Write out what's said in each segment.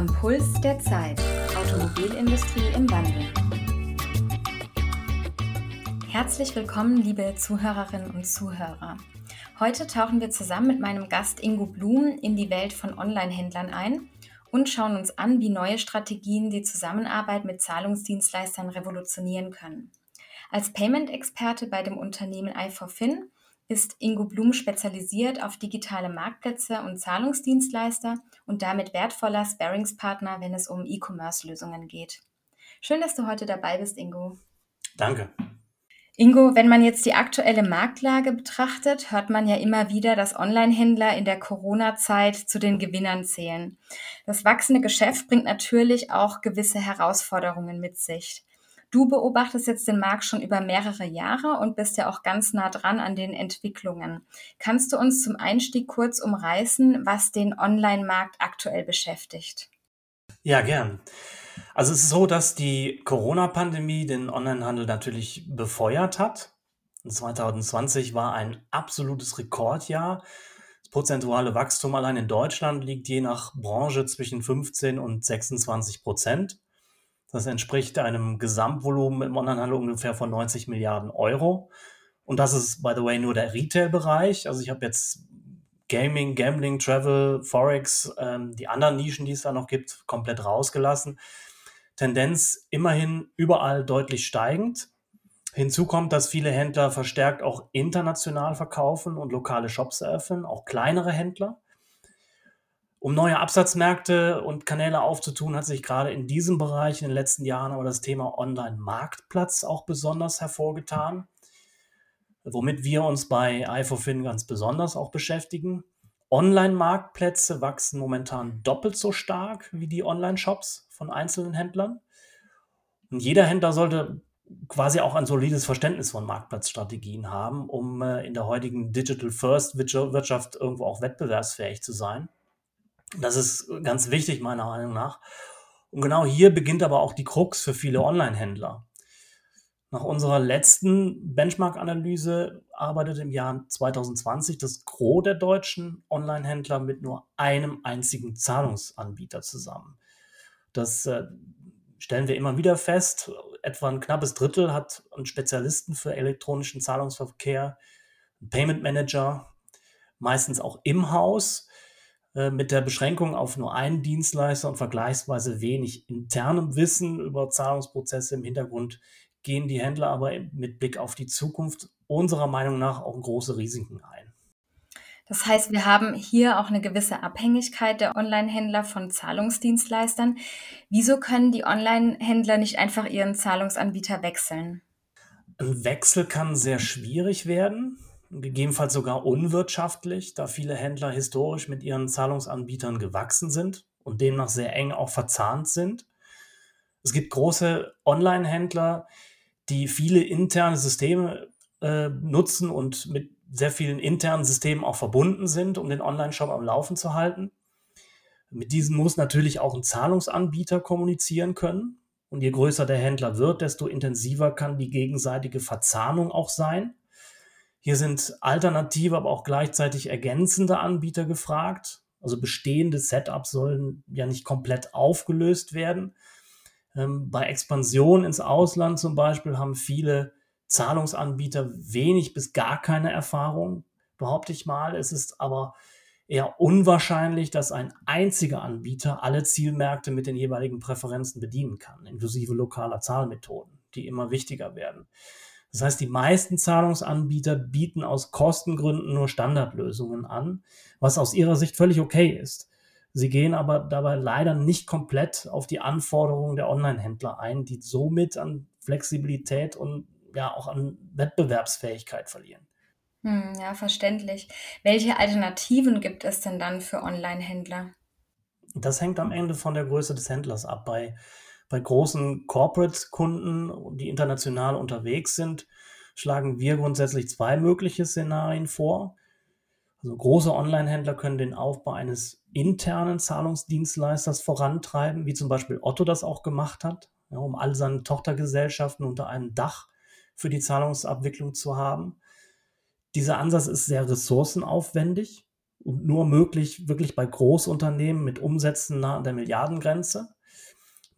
Am Puls der Zeit. Automobilindustrie im Wandel. Herzlich willkommen, liebe Zuhörerinnen und Zuhörer. Heute tauchen wir zusammen mit meinem Gast Ingo Blum in die Welt von Online-Händlern ein und schauen uns an, wie neue Strategien die Zusammenarbeit mit Zahlungsdienstleistern revolutionieren können. Als Payment-Experte bei dem Unternehmen i4Fin ist Ingo Blum spezialisiert auf digitale Marktplätze und Zahlungsdienstleister und damit wertvoller Sparingspartner, wenn es um E-Commerce-Lösungen geht. Schön, dass du heute dabei bist, Ingo. Danke. Ingo, wenn man jetzt die aktuelle Marktlage betrachtet, hört man ja immer wieder, dass Online-Händler in der Corona-Zeit zu den Gewinnern zählen. Das wachsende Geschäft bringt natürlich auch gewisse Herausforderungen mit sich. Du beobachtest jetzt den Markt schon über mehrere Jahre und bist ja auch ganz nah dran an den Entwicklungen. Kannst du uns zum Einstieg kurz umreißen, was den Online-Markt aktuell beschäftigt? Ja, gern. Also es ist so, dass die Corona-Pandemie den Onlinehandel natürlich befeuert hat. 2020 war ein absolutes Rekordjahr. Das prozentuale Wachstum allein in Deutschland liegt je nach Branche zwischen 15 und 26 Prozent. Das entspricht einem Gesamtvolumen im Onlinehandel ungefähr von 90 Milliarden Euro. Und das ist, by the way, nur der Retail-Bereich. Also ich habe jetzt Gaming, Gambling, Travel, Forex, ähm, die anderen Nischen, die es da noch gibt, komplett rausgelassen. Tendenz immerhin überall deutlich steigend. Hinzu kommt, dass viele Händler verstärkt auch international verkaufen und lokale Shops eröffnen, auch kleinere Händler. Um neue Absatzmärkte und Kanäle aufzutun, hat sich gerade in diesem Bereich in den letzten Jahren aber das Thema Online-Marktplatz auch besonders hervorgetan, womit wir uns bei iForFin ganz besonders auch beschäftigen. Online-Marktplätze wachsen momentan doppelt so stark wie die Online-Shops von einzelnen Händlern. Und jeder Händler sollte quasi auch ein solides Verständnis von Marktplatzstrategien haben, um äh, in der heutigen Digital First Wirtschaft irgendwo auch wettbewerbsfähig zu sein. Das ist ganz wichtig, meiner Meinung nach. Und genau hier beginnt aber auch die Krux für viele Online-Händler. Nach unserer letzten Benchmark-Analyse arbeitet im Jahr 2020 das Gros der deutschen Online-Händler mit nur einem einzigen Zahlungsanbieter zusammen. Das äh, stellen wir immer wieder fest. Etwa ein knappes Drittel hat einen Spezialisten für elektronischen Zahlungsverkehr, einen Payment Manager, meistens auch im Haus. Äh, mit der Beschränkung auf nur einen Dienstleister und vergleichsweise wenig internem Wissen über Zahlungsprozesse im Hintergrund gehen die Händler aber mit Blick auf die Zukunft unserer Meinung nach auch große Risiken ein. Das heißt, wir haben hier auch eine gewisse Abhängigkeit der Online-Händler von Zahlungsdienstleistern. Wieso können die Online-Händler nicht einfach ihren Zahlungsanbieter wechseln? Ein Wechsel kann sehr schwierig werden gegebenenfalls sogar unwirtschaftlich, da viele Händler historisch mit ihren Zahlungsanbietern gewachsen sind und demnach sehr eng auch verzahnt sind. Es gibt große Online-Händler, die viele interne Systeme äh, nutzen und mit sehr vielen internen Systemen auch verbunden sind, um den Online-Shop am Laufen zu halten. Mit diesen muss natürlich auch ein Zahlungsanbieter kommunizieren können. Und je größer der Händler wird, desto intensiver kann die gegenseitige Verzahnung auch sein. Hier sind alternative, aber auch gleichzeitig ergänzende Anbieter gefragt. Also bestehende Setups sollen ja nicht komplett aufgelöst werden. Ähm, bei Expansion ins Ausland zum Beispiel haben viele Zahlungsanbieter wenig bis gar keine Erfahrung, behaupte ich mal. Es ist aber eher unwahrscheinlich, dass ein einziger Anbieter alle Zielmärkte mit den jeweiligen Präferenzen bedienen kann, inklusive lokaler Zahlmethoden, die immer wichtiger werden. Das heißt, die meisten Zahlungsanbieter bieten aus Kostengründen nur Standardlösungen an, was aus ihrer Sicht völlig okay ist. Sie gehen aber dabei leider nicht komplett auf die Anforderungen der Online-Händler ein, die somit an Flexibilität und ja auch an Wettbewerbsfähigkeit verlieren. Hm, ja, verständlich. Welche Alternativen gibt es denn dann für Online-Händler? Das hängt am Ende von der Größe des Händlers ab. Bei bei großen Corporate-Kunden, die international unterwegs sind, schlagen wir grundsätzlich zwei mögliche Szenarien vor. Also große Online-Händler können den Aufbau eines internen Zahlungsdienstleisters vorantreiben, wie zum Beispiel Otto das auch gemacht hat, ja, um all seine Tochtergesellschaften unter einem Dach für die Zahlungsabwicklung zu haben. Dieser Ansatz ist sehr ressourcenaufwendig und nur möglich wirklich bei Großunternehmen mit Umsätzen nahe der Milliardengrenze.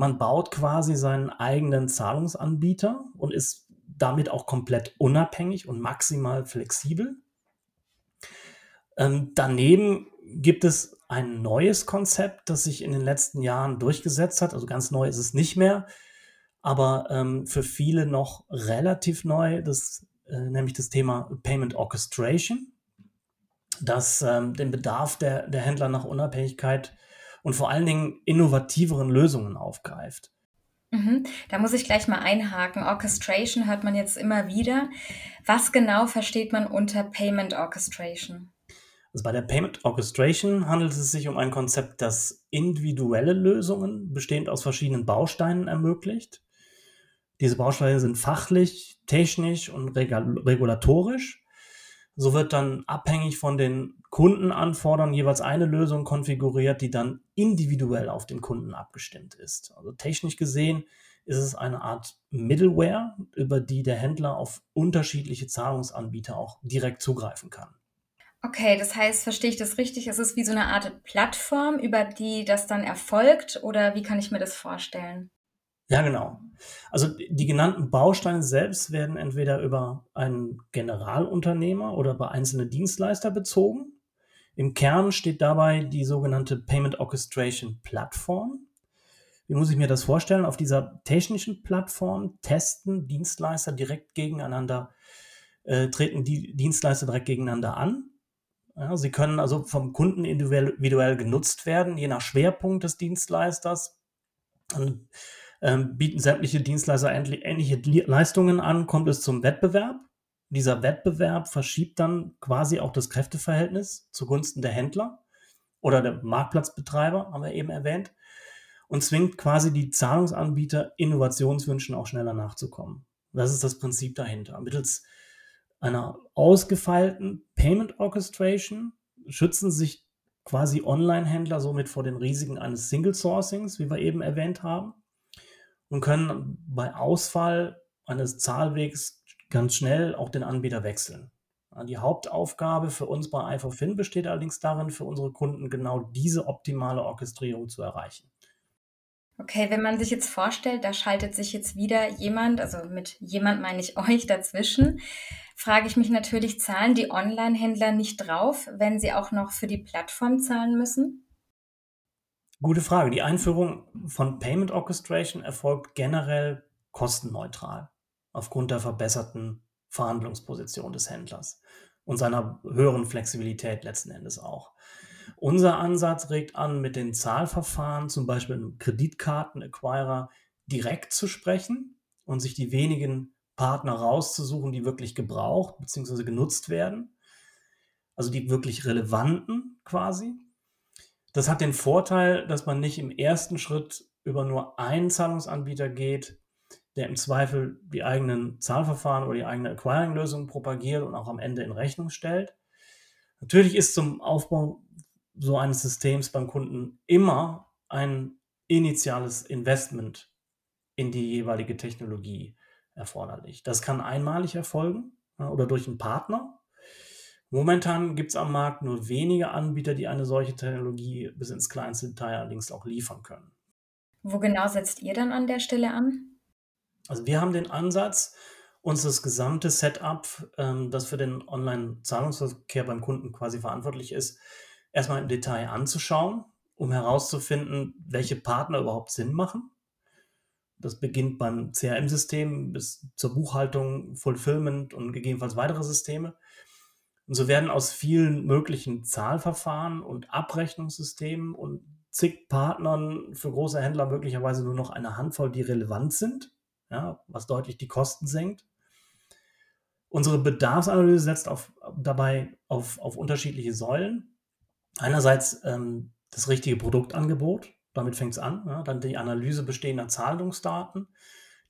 Man baut quasi seinen eigenen Zahlungsanbieter und ist damit auch komplett unabhängig und maximal flexibel. Ähm, daneben gibt es ein neues Konzept, das sich in den letzten Jahren durchgesetzt hat. Also ganz neu ist es nicht mehr, aber ähm, für viele noch relativ neu, das, äh, nämlich das Thema Payment Orchestration, das ähm, den Bedarf der, der Händler nach Unabhängigkeit und vor allen Dingen innovativeren Lösungen aufgreift. Mhm. Da muss ich gleich mal einhaken. Orchestration hört man jetzt immer wieder. Was genau versteht man unter Payment Orchestration? Also bei der Payment Orchestration handelt es sich um ein Konzept, das individuelle Lösungen bestehend aus verschiedenen Bausteinen ermöglicht. Diese Bausteine sind fachlich, technisch und regulatorisch. So wird dann abhängig von den Kundenanforderungen jeweils eine Lösung konfiguriert, die dann individuell auf den Kunden abgestimmt ist. Also technisch gesehen ist es eine Art Middleware, über die der Händler auf unterschiedliche Zahlungsanbieter auch direkt zugreifen kann. Okay, das heißt, verstehe ich das richtig? Es ist wie so eine Art Plattform, über die das dann erfolgt oder wie kann ich mir das vorstellen? Ja, genau. Also die genannten Bausteine selbst werden entweder über einen Generalunternehmer oder bei einzelnen Dienstleister bezogen. Im Kern steht dabei die sogenannte Payment Orchestration Plattform. Wie muss ich mir das vorstellen? Auf dieser technischen Plattform testen Dienstleister direkt gegeneinander, äh, treten die Dienstleister direkt gegeneinander an ja, sie können also vom Kunden individuell genutzt werden, je nach Schwerpunkt des Dienstleisters. Dann ähm, bieten sämtliche Dienstleister ähnliche Leistungen an, kommt es zum Wettbewerb. Dieser Wettbewerb verschiebt dann quasi auch das Kräfteverhältnis zugunsten der Händler oder der Marktplatzbetreiber, haben wir eben erwähnt, und zwingt quasi die Zahlungsanbieter, Innovationswünschen auch schneller nachzukommen. Das ist das Prinzip dahinter. Mittels einer ausgefeilten Payment Orchestration schützen sich quasi Online-Händler somit vor den Risiken eines Single Sourcings, wie wir eben erwähnt haben, und können bei Ausfall eines Zahlwegs ganz schnell auch den Anbieter wechseln. Die Hauptaufgabe für uns bei iForFin besteht allerdings darin, für unsere Kunden genau diese optimale Orchestrierung zu erreichen. Okay, wenn man sich jetzt vorstellt, da schaltet sich jetzt wieder jemand, also mit jemand meine ich euch dazwischen, frage ich mich natürlich, zahlen die Online-Händler nicht drauf, wenn sie auch noch für die Plattform zahlen müssen? Gute Frage. Die Einführung von Payment Orchestration erfolgt generell kostenneutral aufgrund der verbesserten Verhandlungsposition des Händlers und seiner höheren Flexibilität letzten Endes auch. Unser Ansatz regt an, mit den Zahlverfahren, zum Beispiel einem Kreditkarten-Acquirer, direkt zu sprechen und sich die wenigen Partner rauszusuchen, die wirklich gebraucht bzw. genutzt werden. Also die wirklich relevanten quasi. Das hat den Vorteil, dass man nicht im ersten Schritt über nur einen Zahlungsanbieter geht, der im Zweifel die eigenen Zahlverfahren oder die eigene Acquiring-Lösung propagiert und auch am Ende in Rechnung stellt. Natürlich ist zum Aufbau so eines Systems beim Kunden immer ein initiales Investment in die jeweilige Technologie erforderlich. Das kann einmalig erfolgen oder durch einen Partner. Momentan gibt es am Markt nur wenige Anbieter, die eine solche Technologie bis ins kleinste Detail allerdings auch liefern können. Wo genau setzt ihr dann an der Stelle an? Also wir haben den Ansatz, uns das gesamte Setup, ähm, das für den Online-Zahlungsverkehr beim Kunden quasi verantwortlich ist, erstmal im Detail anzuschauen, um herauszufinden, welche Partner überhaupt Sinn machen. Das beginnt beim CRM-System bis zur Buchhaltung, Fulfillment und gegebenenfalls weitere Systeme. Und so werden aus vielen möglichen Zahlverfahren und Abrechnungssystemen und zig Partnern für große Händler möglicherweise nur noch eine Handvoll, die relevant sind, ja, was deutlich die Kosten senkt. Unsere Bedarfsanalyse setzt auf, dabei auf, auf unterschiedliche Säulen einerseits ähm, das richtige Produktangebot, damit fängt es an, ja, dann die Analyse bestehender Zahlungsdaten,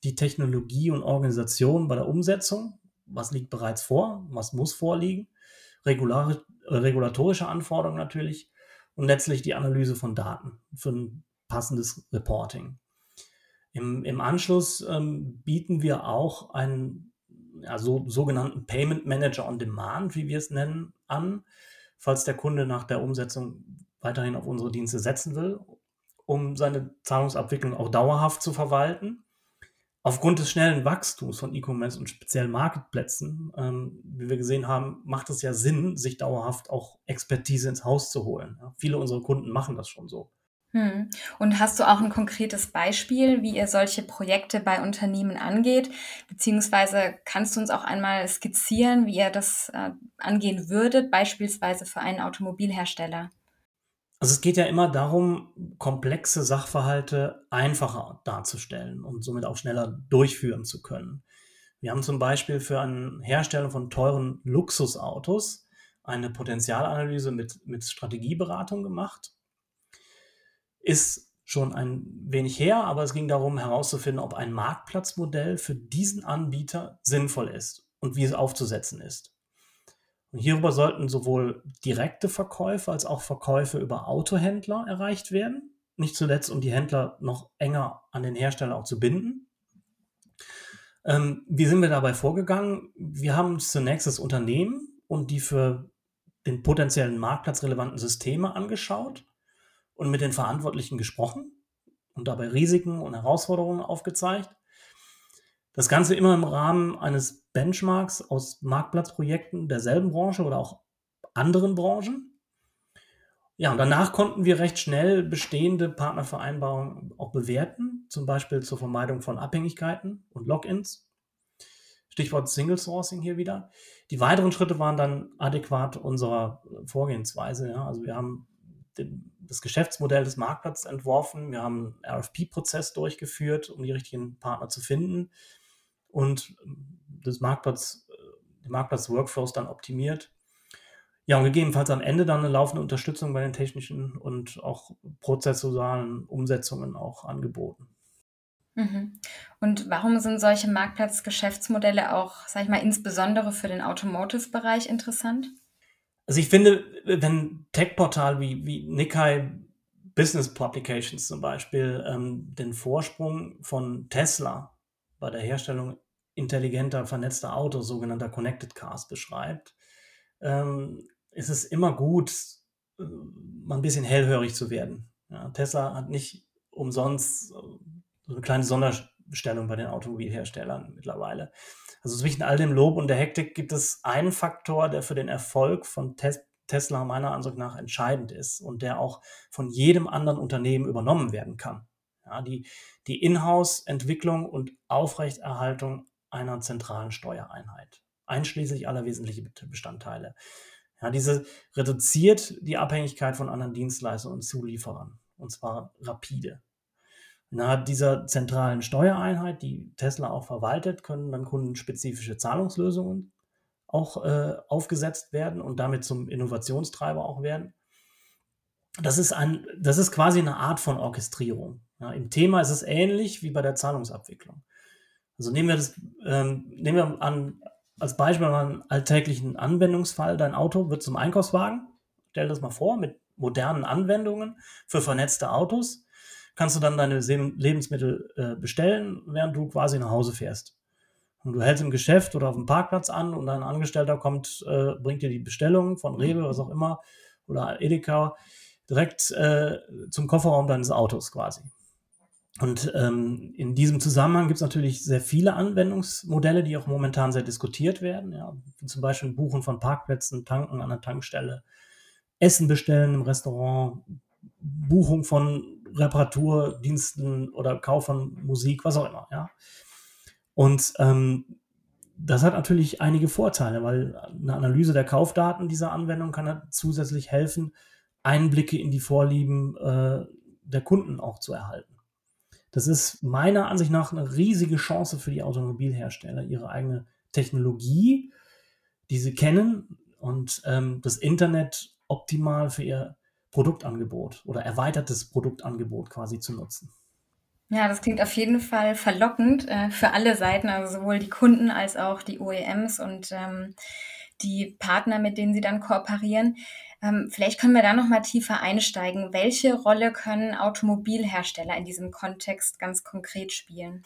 die Technologie und Organisation bei der Umsetzung, was liegt bereits vor, was muss vorliegen, regular, äh, regulatorische Anforderungen natürlich und letztlich die Analyse von Daten für ein passendes Reporting. Im, im Anschluss ähm, bieten wir auch einen ja, so, sogenannten Payment Manager on Demand, wie wir es nennen, an, falls der Kunde nach der Umsetzung weiterhin auf unsere Dienste setzen will, um seine Zahlungsabwicklung auch dauerhaft zu verwalten. Aufgrund des schnellen Wachstums von E-Commerce und speziell Marketplätzen, ähm, wie wir gesehen haben, macht es ja Sinn, sich dauerhaft auch Expertise ins Haus zu holen. Ja, viele unserer Kunden machen das schon so. Hm. Und hast du auch ein konkretes Beispiel, wie ihr solche Projekte bei Unternehmen angeht? Beziehungsweise kannst du uns auch einmal skizzieren, wie ihr das äh, angehen würdet, beispielsweise für einen Automobilhersteller? Also es geht ja immer darum, komplexe Sachverhalte einfacher darzustellen und somit auch schneller durchführen zu können. Wir haben zum Beispiel für einen Hersteller von teuren Luxusautos eine Potenzialanalyse mit, mit Strategieberatung gemacht ist schon ein wenig her, aber es ging darum herauszufinden, ob ein Marktplatzmodell für diesen Anbieter sinnvoll ist und wie es aufzusetzen ist. Und hierüber sollten sowohl direkte Verkäufe als auch Verkäufe über Autohändler erreicht werden. Nicht zuletzt, um die Händler noch enger an den Hersteller auch zu binden. Ähm, wie sind wir dabei vorgegangen? Wir haben zunächst das Unternehmen und die für den potenziellen Marktplatz relevanten Systeme angeschaut und mit den Verantwortlichen gesprochen und dabei Risiken und Herausforderungen aufgezeigt. Das Ganze immer im Rahmen eines Benchmarks aus Marktplatzprojekten derselben Branche oder auch anderen Branchen. Ja, und danach konnten wir recht schnell bestehende Partnervereinbarungen auch bewerten, zum Beispiel zur Vermeidung von Abhängigkeiten und Logins. Stichwort Single Sourcing hier wieder. Die weiteren Schritte waren dann adäquat unserer Vorgehensweise. Ja. Also wir haben den, das Geschäftsmodell des Marktplatzes entworfen. Wir haben einen RFP-Prozess durchgeführt, um die richtigen Partner zu finden und das Marktplatz, äh, die Marktplatz-Workflows dann optimiert. Ja, und gegebenenfalls am Ende dann eine laufende Unterstützung bei den technischen und auch prozessualen Umsetzungen auch angeboten. Mhm. Und warum sind solche Marktplatzgeschäftsmodelle auch, sag ich mal, insbesondere für den Automotive-Bereich interessant? Also ich finde, wenn Tech-Portal wie, wie Nikkei Business Publications zum Beispiel ähm, den Vorsprung von Tesla bei der Herstellung intelligenter, vernetzter Autos, sogenannter Connected Cars beschreibt, ähm, ist es immer gut, äh, mal ein bisschen hellhörig zu werden. Ja, Tesla hat nicht umsonst so eine kleine Sonderstellung bei den Automobilherstellern mittlerweile. Also zwischen all dem Lob und der Hektik gibt es einen Faktor, der für den Erfolg von Tes Tesla meiner Ansicht nach entscheidend ist und der auch von jedem anderen Unternehmen übernommen werden kann. Ja, die die Inhouse-Entwicklung und Aufrechterhaltung einer zentralen Steuereinheit, einschließlich aller wesentlichen Bestandteile. Ja, diese reduziert die Abhängigkeit von anderen Dienstleistern und Zulieferern, und zwar rapide. Innerhalb dieser zentralen Steuereinheit, die Tesla auch verwaltet, können dann kundenspezifische Zahlungslösungen auch äh, aufgesetzt werden und damit zum Innovationstreiber auch werden. Das ist, ein, das ist quasi eine Art von Orchestrierung. Ja, Im Thema ist es ähnlich wie bei der Zahlungsabwicklung. Also nehmen wir das, ähm, nehmen wir an, als Beispiel mal einen alltäglichen Anwendungsfall. Dein Auto wird zum Einkaufswagen. Stell das mal vor, mit modernen Anwendungen für vernetzte Autos kannst du dann deine Lebensmittel äh, bestellen, während du quasi nach Hause fährst. Und du hältst im Geschäft oder auf dem Parkplatz an und ein Angestellter kommt, äh, bringt dir die Bestellung von Rewe, was auch immer, oder Edeka, direkt äh, zum Kofferraum deines Autos quasi. Und ähm, in diesem Zusammenhang gibt es natürlich sehr viele Anwendungsmodelle, die auch momentan sehr diskutiert werden. Ja. Zum Beispiel Buchen von Parkplätzen, Tanken an der Tankstelle, Essen bestellen im Restaurant, Buchung von Reparaturdiensten oder Kauf von Musik, was auch immer, ja. Und ähm, das hat natürlich einige Vorteile, weil eine Analyse der Kaufdaten dieser Anwendung kann zusätzlich helfen, Einblicke in die Vorlieben äh, der Kunden auch zu erhalten. Das ist meiner Ansicht nach eine riesige Chance für die Automobilhersteller, ihre eigene Technologie, die sie kennen und ähm, das Internet optimal für ihr Produktangebot oder erweitertes Produktangebot quasi zu nutzen. Ja, das klingt auf jeden Fall verlockend äh, für alle Seiten, also sowohl die Kunden als auch die OEMs und ähm, die Partner, mit denen sie dann kooperieren. Ähm, vielleicht können wir da noch mal tiefer einsteigen. Welche Rolle können Automobilhersteller in diesem Kontext ganz konkret spielen?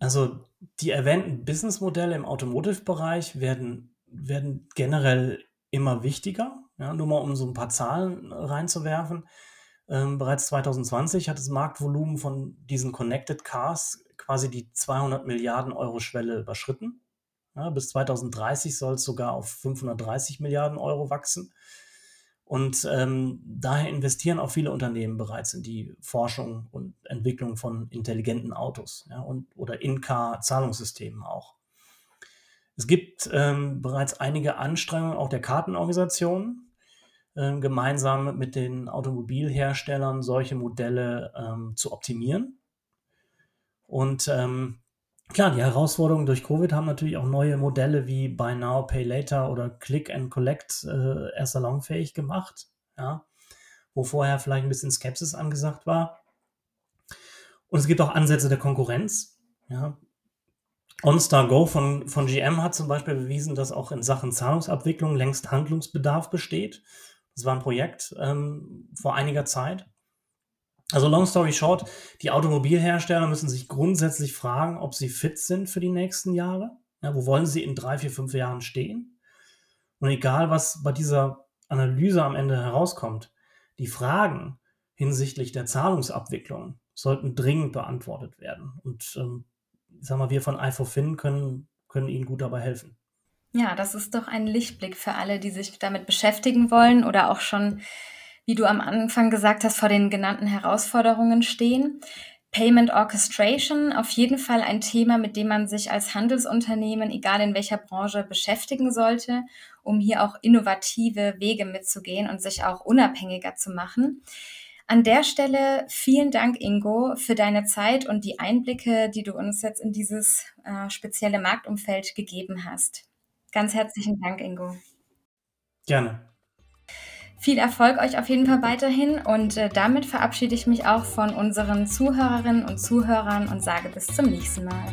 Also die erwähnten Businessmodelle im Automotive-Bereich werden, werden generell immer wichtiger Ja, nur mal um so ein paar Zahlen reinzuwerfen. Ähm, bereits 2020 hat das Marktvolumen von diesen Connected Cars quasi die 200 Milliarden Euro Schwelle überschritten. Ja, bis 2030 soll es sogar auf 530 Milliarden Euro wachsen. Und ähm, daher investieren auch viele Unternehmen bereits in die Forschung und Entwicklung von intelligenten Autos ja, und, oder In-Car-Zahlungssystemen auch. Es gibt ähm, bereits einige Anstrengungen auch der Kartenorganisationen, äh, gemeinsam mit den Automobilherstellern solche Modelle ähm, zu optimieren. Und ähm, klar, die Herausforderungen durch Covid haben natürlich auch neue Modelle wie Buy Now, Pay Later oder Click and Collect äh, erst salonfähig gemacht, ja, wo vorher vielleicht ein bisschen Skepsis angesagt war. Und es gibt auch Ansätze der Konkurrenz. Ja. OnStar Go von, von GM hat zum Beispiel bewiesen, dass auch in Sachen Zahlungsabwicklung längst Handlungsbedarf besteht. Das war ein Projekt ähm, vor einiger Zeit. Also long story short, die Automobilhersteller müssen sich grundsätzlich fragen, ob sie fit sind für die nächsten Jahre. Ja, wo wollen sie in drei, vier, fünf Jahren stehen? Und egal, was bei dieser Analyse am Ende herauskommt, die Fragen hinsichtlich der Zahlungsabwicklung sollten dringend beantwortet werden. Und ähm, sag mal, wir von iForFin können, können Ihnen gut dabei helfen. Ja, das ist doch ein Lichtblick für alle, die sich damit beschäftigen wollen oder auch schon wie du am Anfang gesagt hast, vor den genannten Herausforderungen stehen. Payment Orchestration, auf jeden Fall ein Thema, mit dem man sich als Handelsunternehmen, egal in welcher Branche, beschäftigen sollte, um hier auch innovative Wege mitzugehen und sich auch unabhängiger zu machen. An der Stelle vielen Dank, Ingo, für deine Zeit und die Einblicke, die du uns jetzt in dieses äh, spezielle Marktumfeld gegeben hast. Ganz herzlichen Dank, Ingo. Gerne. Viel Erfolg euch auf jeden Fall weiterhin und äh, damit verabschiede ich mich auch von unseren Zuhörerinnen und Zuhörern und sage bis zum nächsten Mal.